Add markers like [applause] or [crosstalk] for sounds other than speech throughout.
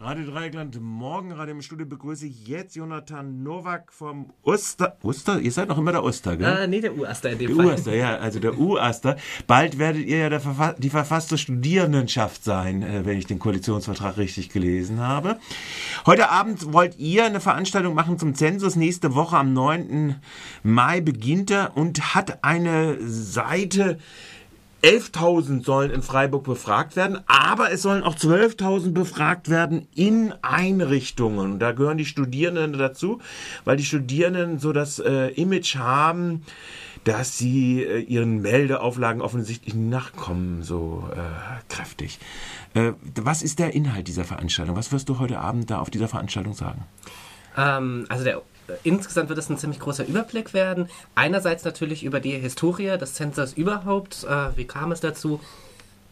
Radio Dreieckland, morgen gerade im Studio begrüße ich jetzt Jonathan Nowak vom Oster. Oster? Ihr seid noch immer der Oster, gell? Ah, nee, der U-Aster in dem der Fall. U-Aster, ja, also der U-Aster. Bald werdet ihr ja der Verfa die verfasste Studierendenschaft sein, äh, wenn ich den Koalitionsvertrag richtig gelesen habe. Heute Abend wollt ihr eine Veranstaltung machen zum Zensus. Nächste Woche am 9. Mai beginnt er und hat eine Seite, 11.000 sollen in Freiburg befragt werden, aber es sollen auch 12.000 befragt werden in Einrichtungen. Da gehören die Studierenden dazu, weil die Studierenden so das äh, Image haben, dass sie äh, ihren Meldeauflagen offensichtlich nachkommen, so äh, kräftig. Äh, was ist der Inhalt dieser Veranstaltung? Was wirst du heute Abend da auf dieser Veranstaltung sagen? Ähm, also der insgesamt wird es ein ziemlich großer Überblick werden. Einerseits natürlich über die Historie des Zensus überhaupt, äh, wie kam es dazu.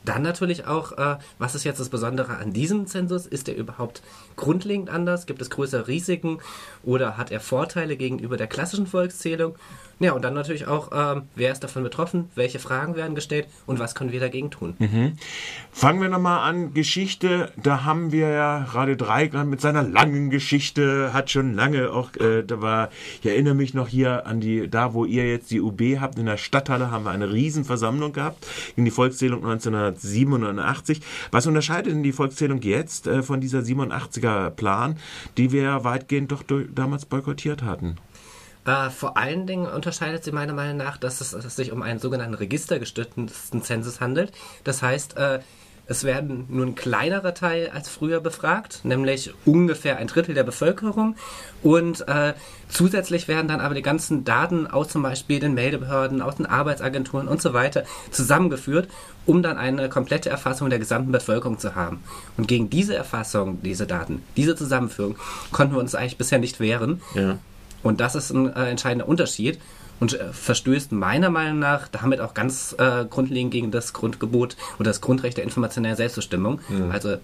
Dann natürlich auch, äh, was ist jetzt das Besondere an diesem Zensus? Ist er überhaupt grundlegend anders? Gibt es größere Risiken oder hat er Vorteile gegenüber der klassischen Volkszählung? Ja, und dann natürlich auch, ähm, wer ist davon betroffen, welche Fragen werden gestellt und was können wir dagegen tun. Mhm. Fangen wir nochmal an, Geschichte, da haben wir ja Radio Dreieckland mit seiner langen Geschichte, hat schon lange auch, äh, da war, ich erinnere mich noch hier an die, da wo ihr jetzt die UB habt, in der Stadthalle haben wir eine Riesenversammlung gehabt, in die Volkszählung 1987. Was unterscheidet denn die Volkszählung jetzt äh, von dieser 87er Plan, die wir weitgehend doch durch, damals boykottiert hatten? Äh, vor allen Dingen unterscheidet sie meiner Meinung nach, dass es, dass es sich um einen sogenannten registergestützten Zensus handelt. Das heißt, äh, es werden nur ein kleinerer Teil als früher befragt, nämlich ungefähr ein Drittel der Bevölkerung. Und äh, zusätzlich werden dann aber die ganzen Daten aus zum Beispiel den Meldebehörden, aus den Arbeitsagenturen und so weiter zusammengeführt, um dann eine komplette Erfassung der gesamten Bevölkerung zu haben. Und gegen diese Erfassung, diese Daten, diese Zusammenführung konnten wir uns eigentlich bisher nicht wehren. Ja. Und das ist ein äh, entscheidender Unterschied und äh, verstößt meiner Meinung nach damit auch ganz äh, grundlegend gegen das Grundgebot oder das Grundrecht der informationellen Selbstbestimmung. Mhm. Also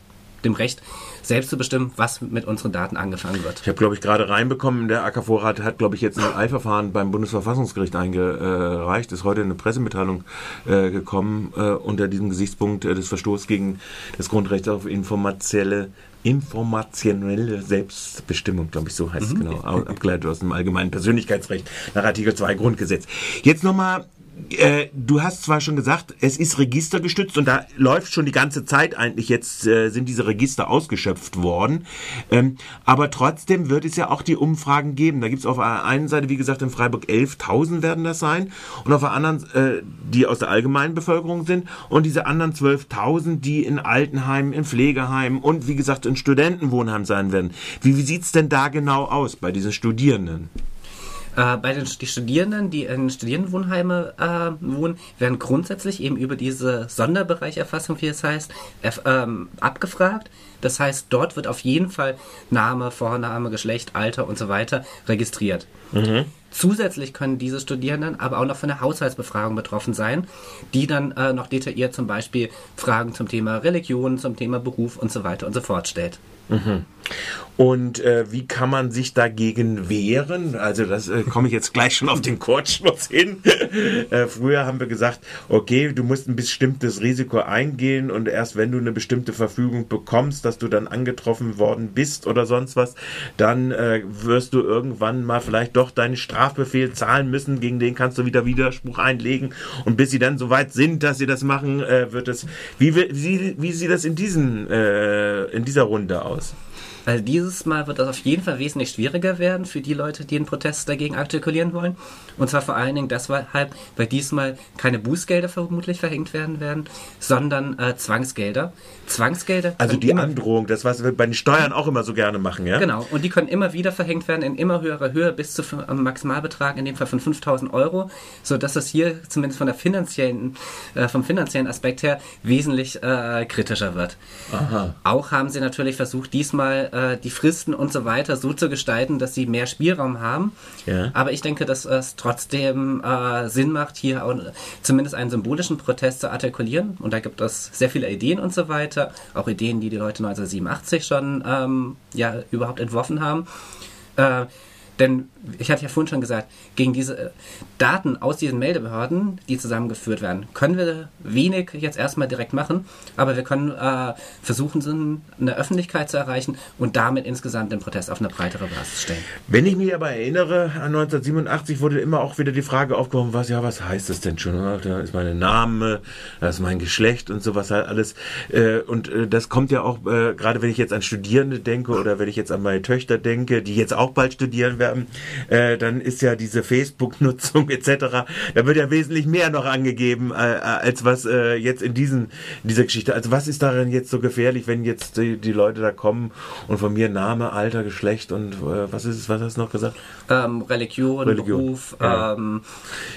dem Recht, selbst zu bestimmen, was mit unseren Daten angefangen wird. Ich habe, glaube ich, gerade reinbekommen, der AKV-Rat hat, glaube ich, jetzt ein Eilverfahren beim Bundesverfassungsgericht eingereicht. Ist heute eine Pressemitteilung äh, gekommen äh, unter diesem Gesichtspunkt äh, des Verstoßes gegen das Grundrecht auf informationelle informationelle Selbstbestimmung, glaube ich, so heißt mhm. es genau, abgeleitet aus dem allgemeinen Persönlichkeitsrecht nach Artikel 2 Grundgesetz. Jetzt nochmal äh, du hast zwar schon gesagt, es ist registergestützt und da läuft schon die ganze Zeit eigentlich jetzt, äh, sind diese Register ausgeschöpft worden. Ähm, aber trotzdem wird es ja auch die Umfragen geben. Da gibt es auf der einen Seite, wie gesagt, in Freiburg 11.000 werden das sein und auf der anderen, äh, die aus der allgemeinen Bevölkerung sind und diese anderen 12.000, die in Altenheimen, in Pflegeheimen und wie gesagt in Studentenwohnheimen sein werden. Wie, wie sieht es denn da genau aus bei diesen Studierenden? Äh, bei den die Studierenden, die in Studierendenwohnheime äh, wohnen, werden grundsätzlich eben über diese Sonderbereicherfassung, wie es heißt, ähm, abgefragt. Das heißt, dort wird auf jeden Fall Name, Vorname, Geschlecht, Alter und so weiter registriert. Mhm. Zusätzlich können diese Studierenden aber auch noch von der Haushaltsbefragung betroffen sein, die dann äh, noch detailliert zum Beispiel Fragen zum Thema Religion, zum Thema Beruf und so weiter und so fort stellt. Mhm. Und äh, wie kann man sich dagegen wehren? Also das äh, komme ich jetzt gleich schon auf den Kurzschluss hin. [laughs] äh, früher haben wir gesagt, okay, du musst ein bestimmtes Risiko eingehen und erst wenn du eine bestimmte Verfügung bekommst, dass du dann angetroffen worden bist oder sonst was, dann äh, wirst du irgendwann mal vielleicht doch deinen Strafbefehl zahlen müssen, gegen den kannst du wieder Widerspruch einlegen und bis sie dann so weit sind, dass sie das machen, äh, wird es. Wie, wie, wie sieht das in diesen äh, in dieser Runde aus? Also dieses Mal wird das auf jeden Fall wesentlich schwieriger werden für die Leute, die einen Protest dagegen artikulieren wollen. Und zwar vor allen Dingen deshalb, weil diesmal keine Bußgelder vermutlich verhängt werden werden, sondern äh, Zwangsgelder. Zwangsgelder. Also die Androhung, das was wir bei den Steuern auch immer so gerne machen, ja? Genau. Und die können immer wieder verhängt werden in immer höherer Höhe bis zu einem Maximalbetrag, in dem Fall von 5000 Euro, sodass es hier zumindest von der finanziellen, äh, vom finanziellen Aspekt her wesentlich äh, kritischer wird. Aha. Auch haben sie natürlich versucht, diesmal äh, die Fristen und so weiter so zu gestalten, dass sie mehr Spielraum haben. Ja. Aber ich denke, dass es trotzdem äh, Sinn macht, hier auch zumindest einen symbolischen Protest zu artikulieren. Und da gibt es sehr viele Ideen und so weiter. Auch Ideen, die die Leute 1987 schon ähm, ja, überhaupt entworfen haben. Äh, denn ich hatte ja vorhin schon gesagt, gegen diese äh, Daten aus diesen Meldebehörden, die zusammengeführt werden, können wir wenig jetzt erstmal direkt machen, aber wir können äh, versuchen, eine Öffentlichkeit zu erreichen und damit insgesamt den Protest auf eine breitere Basis stellen. Wenn ich mich aber erinnere, an 1987 wurde immer auch wieder die Frage aufgeworfen, was, ja, was heißt das denn schon? Da ist mein Name, da ist mein Geschlecht und sowas halt alles. Äh, und äh, das kommt ja auch, gerade wenn ich jetzt an Studierende denke oder wenn ich jetzt an meine Töchter denke, die jetzt auch bald studieren werden, dann ist ja diese Facebook-Nutzung [laughs] etc., da wird ja wesentlich mehr noch angegeben, als was jetzt in diesen, dieser Geschichte. Also was ist darin jetzt so gefährlich, wenn jetzt die, die Leute da kommen und von mir Name, Alter, Geschlecht und äh, was ist es, was hast du noch gesagt? Ähm, Religion, Religion, Beruf, ja. Ähm,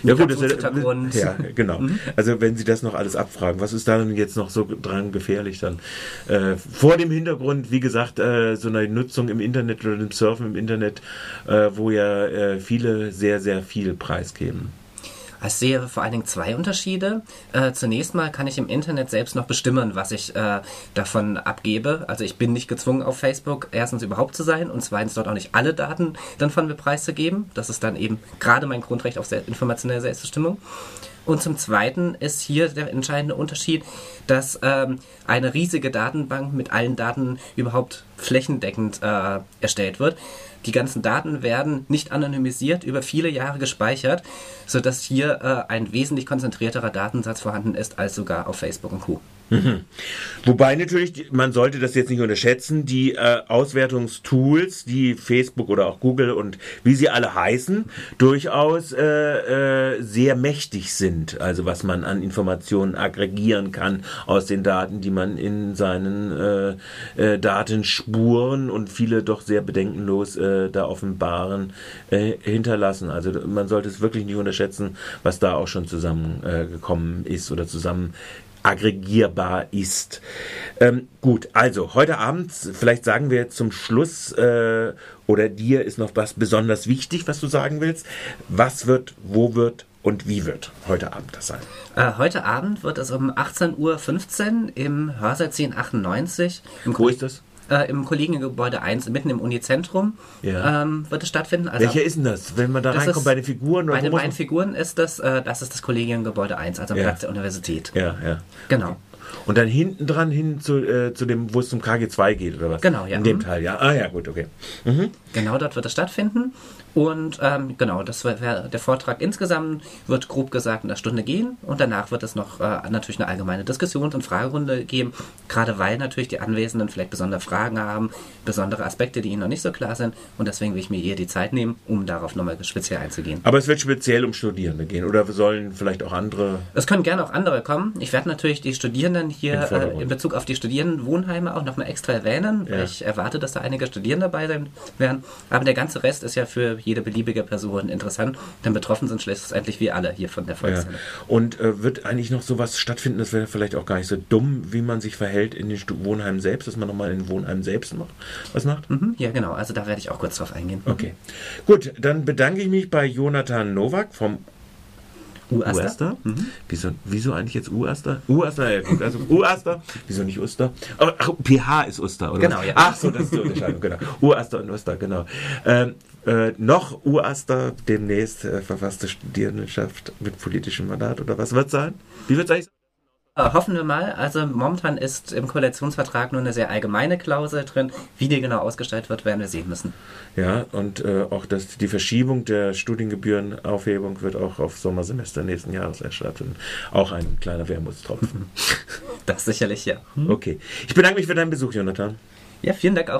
ja gut, das, [laughs] ja, genau. Mhm. Also wenn sie das noch alles abfragen, was ist darin jetzt noch so dran gefährlich dann? Äh, vor dem Hintergrund, wie gesagt, äh, so eine Nutzung im Internet oder dem Surfen im Internet, äh, wo ja äh, viele sehr, sehr viel preisgeben. Ich sehe vor allen Dingen zwei Unterschiede. Äh, zunächst mal kann ich im Internet selbst noch bestimmen, was ich äh, davon abgebe. Also ich bin nicht gezwungen, auf Facebook erstens überhaupt zu sein und zweitens dort auch nicht alle Daten dann von mir preiszugeben. Das ist dann eben gerade mein Grundrecht auf informationelle Selbstbestimmung. Und zum Zweiten ist hier der entscheidende Unterschied, dass ähm, eine riesige Datenbank mit allen Daten überhaupt flächendeckend äh, erstellt wird. Die ganzen Daten werden nicht anonymisiert über viele Jahre gespeichert, sodass hier äh, ein wesentlich konzentrierterer Datensatz vorhanden ist als sogar auf Facebook und Co. Mhm. Wobei natürlich, man sollte das jetzt nicht unterschätzen, die äh, Auswertungstools, die Facebook oder auch Google und wie sie alle heißen, durchaus äh, äh, sehr mächtig sind. Also was man an Informationen aggregieren kann aus den Daten, die man in seinen äh, äh, Datenspuren und viele doch sehr bedenkenlos äh, da offenbaren hinterlassen. Also man sollte es wirklich nicht unterschätzen, was da auch schon zusammengekommen ist oder zusammen aggregierbar ist. Ähm, gut, also heute Abend, vielleicht sagen wir zum Schluss, äh, oder dir ist noch was besonders wichtig, was du sagen willst. Was wird, wo wird und wie wird heute Abend das sein? Äh, heute Abend wird es um 18.15 Uhr im Hörsaal 1098. Im Wo ist das? Äh, im Kollegiengebäude 1, mitten im Unizentrum, ja. ähm, wird es stattfinden. Also Welcher ist denn das? Wenn man da reinkommt, ist, bei den Figuren? Oder bei den beiden Figuren ist das, äh, das ist das Kollegiengebäude 1, also am ja. Platz der Universität. Ja, ja. Genau. Und dann hinten dran hin zu, äh, zu dem, wo es zum KG2 geht, oder was? Genau, ja. In dem Teil, ja. Ah ja, gut, okay. Mhm. Genau dort wird es stattfinden. Und ähm, genau, das wäre der Vortrag insgesamt wird grob gesagt in einer Stunde gehen und danach wird es noch äh, natürlich eine allgemeine Diskussions- und Fragerunde geben, gerade weil natürlich die Anwesenden vielleicht besondere Fragen haben, besondere Aspekte, die ihnen noch nicht so klar sind und deswegen will ich mir hier die Zeit nehmen, um darauf nochmal speziell einzugehen. Aber es wird speziell um Studierende gehen oder sollen vielleicht auch andere? Es können gerne auch andere kommen. Ich werde natürlich die Studierenden hier äh, in Bezug auf die Studierendenwohnheime auch nochmal extra erwähnen, weil ja. ich erwarte, dass da einige Studierende dabei sein werden, aber der ganze Rest ist ja für jede beliebige Person interessant, denn betroffen sind schlussendlich wir alle hier von der Volkszelle. Ja. Und äh, wird eigentlich noch sowas stattfinden, das wäre vielleicht auch gar nicht so dumm, wie man sich verhält in den Wohnheimen selbst, dass man nochmal in den Wohnheimen selbst macht, was macht? Mhm, ja, genau, also da werde ich auch kurz drauf eingehen. Okay. Gut, dann bedanke ich mich bei Jonathan Nowak vom Uaster? Uaster? Mhm. Wieso, wieso eigentlich jetzt Uaster? Uaster, ja gut, also Uaster. [laughs] Wieso nicht Uster? Oh, ach, PH ist Uster, oder? Genau, ja. Ach so, das ist die Unterscheidung, genau. Uaster und Uster, genau. Ähm, äh, noch Uaster, demnächst äh, verfasste Studierendenschaft mit politischem Mandat, oder was wird sein? Wie wird es eigentlich äh, hoffen wir mal. Also momentan ist im Koalitionsvertrag nur eine sehr allgemeine Klausel drin. Wie die genau ausgestaltet wird, werden wir sehen müssen. Ja, und äh, auch das, die Verschiebung der Studiengebührenaufhebung wird auch auf Sommersemester nächsten Jahres erstatten. Auch ein kleiner Wermutstropfen. [laughs] das sicherlich, ja. Okay. Ich bedanke mich für deinen Besuch, Jonathan. Ja, vielen Dank auch.